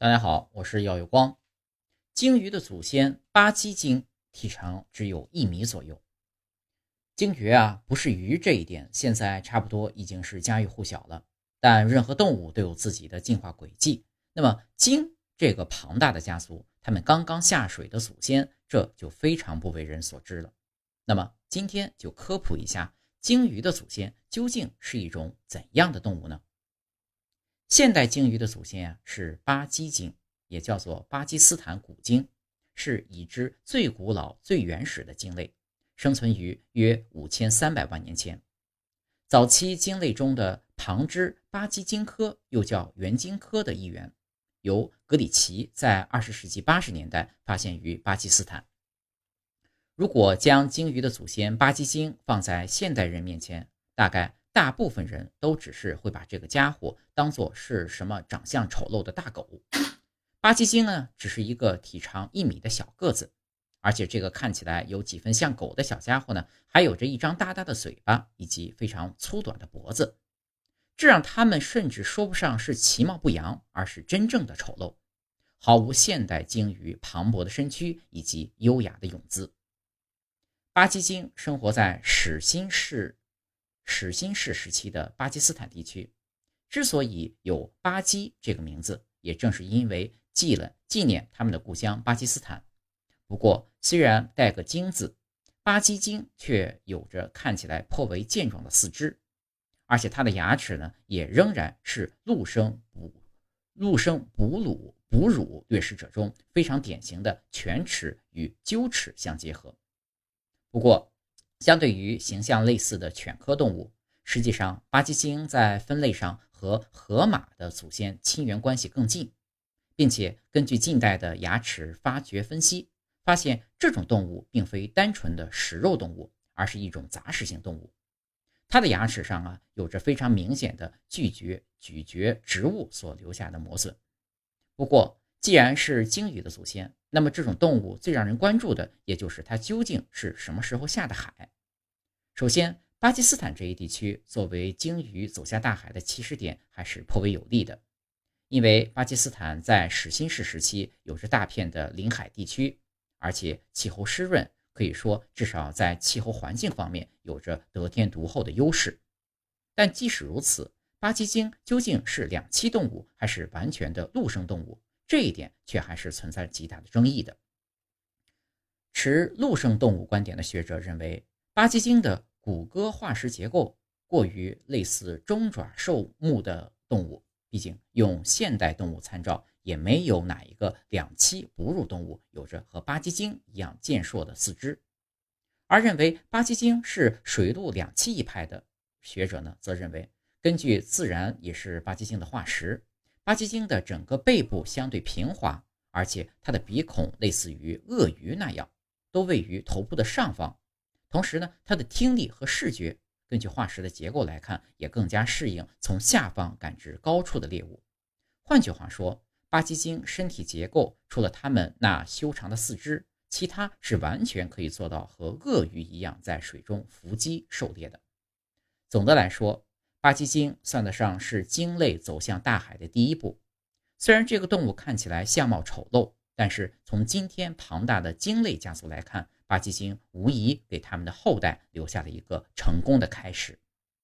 大家好，我是耀有光。鲸鱼的祖先巴基鲸体长只有一米左右。鲸鱼啊，不是鱼这一点，现在差不多已经是家喻户晓了。但任何动物都有自己的进化轨迹。那么鲸这个庞大的家族，它们刚刚下水的祖先，这就非常不为人所知了。那么今天就科普一下，鲸鱼的祖先究竟是一种怎样的动物呢？现代鲸鱼的祖先啊是巴基鲸，也叫做巴基斯坦古鲸，是已知最古老、最原始的鲸类，生存于约五千三百万年前。早期鲸类中的旁支巴基鲸科，又叫原鲸科的一员，由格里奇在二十世纪八十年代发现于巴基斯坦。如果将鲸鱼的祖先巴基鲸放在现代人面前，大概。大部分人都只是会把这个家伙当做是什么长相丑陋的大狗。巴基鲸呢，只是一个体长一米的小个子，而且这个看起来有几分像狗的小家伙呢，还有着一张大大的嘴巴以及非常粗短的脖子，这让他们甚至说不上是其貌不扬，而是真正的丑陋，毫无现代鲸鱼磅礴的身躯以及优雅的泳姿。巴基鲸生活在始新世。始新世时期的巴基斯坦地区，之所以有巴基这个名字，也正是因为记了纪念他们的故乡巴基斯坦。不过，虽然带个“鲸”字，巴基鲸却有着看起来颇为健壮的四肢，而且它的牙齿呢，也仍然是陆生哺陆生哺乳哺乳掠食者中非常典型的犬齿与鸠齿相结合。不过，相对于形象类似的犬科动物，实际上巴基鲸在分类上和河马的祖先亲缘关系更近，并且根据近代的牙齿发掘分析，发现这种动物并非单纯的食肉动物，而是一种杂食性动物。它的牙齿上啊有着非常明显的咀嚼咀嚼植物所留下的磨损。不过，既然是鲸鱼的祖先，那么这种动物最让人关注的，也就是它究竟是什么时候下的海。首先，巴基斯坦这一地区作为鲸鱼走下大海的起始点，还是颇为有利的。因为巴基斯坦在始新世时期有着大片的临海地区，而且气候湿润，可以说至少在气候环境方面有着得天独厚的优势。但即使如此，巴基鲸究竟是两栖动物还是完全的陆生动物？这一点却还是存在极大的争议的。持陆生动物观点的学者认为，巴基鲸的骨骼化石结构过于类似中爪兽目的动物，毕竟用现代动物参照，也没有哪一个两栖哺乳动物有着和巴基鲸一样健硕的四肢。而认为巴基鲸是水陆两栖一派的学者呢，则认为，根据自然也是巴基鲸的化石。巴基鲸的整个背部相对平滑，而且它的鼻孔类似于鳄鱼那样，都位于头部的上方。同时呢，它的听力和视觉，根据化石的结构来看，也更加适应从下方感知高处的猎物。换句话说，巴基鲸身体结构除了它们那修长的四肢，其他是完全可以做到和鳄鱼一样在水中伏击狩猎的。总的来说。巴基鲸算得上是鲸类走向大海的第一步。虽然这个动物看起来相貌丑陋，但是从今天庞大的鲸类家族来看，巴基鲸无疑给他们的后代留下了一个成功的开始。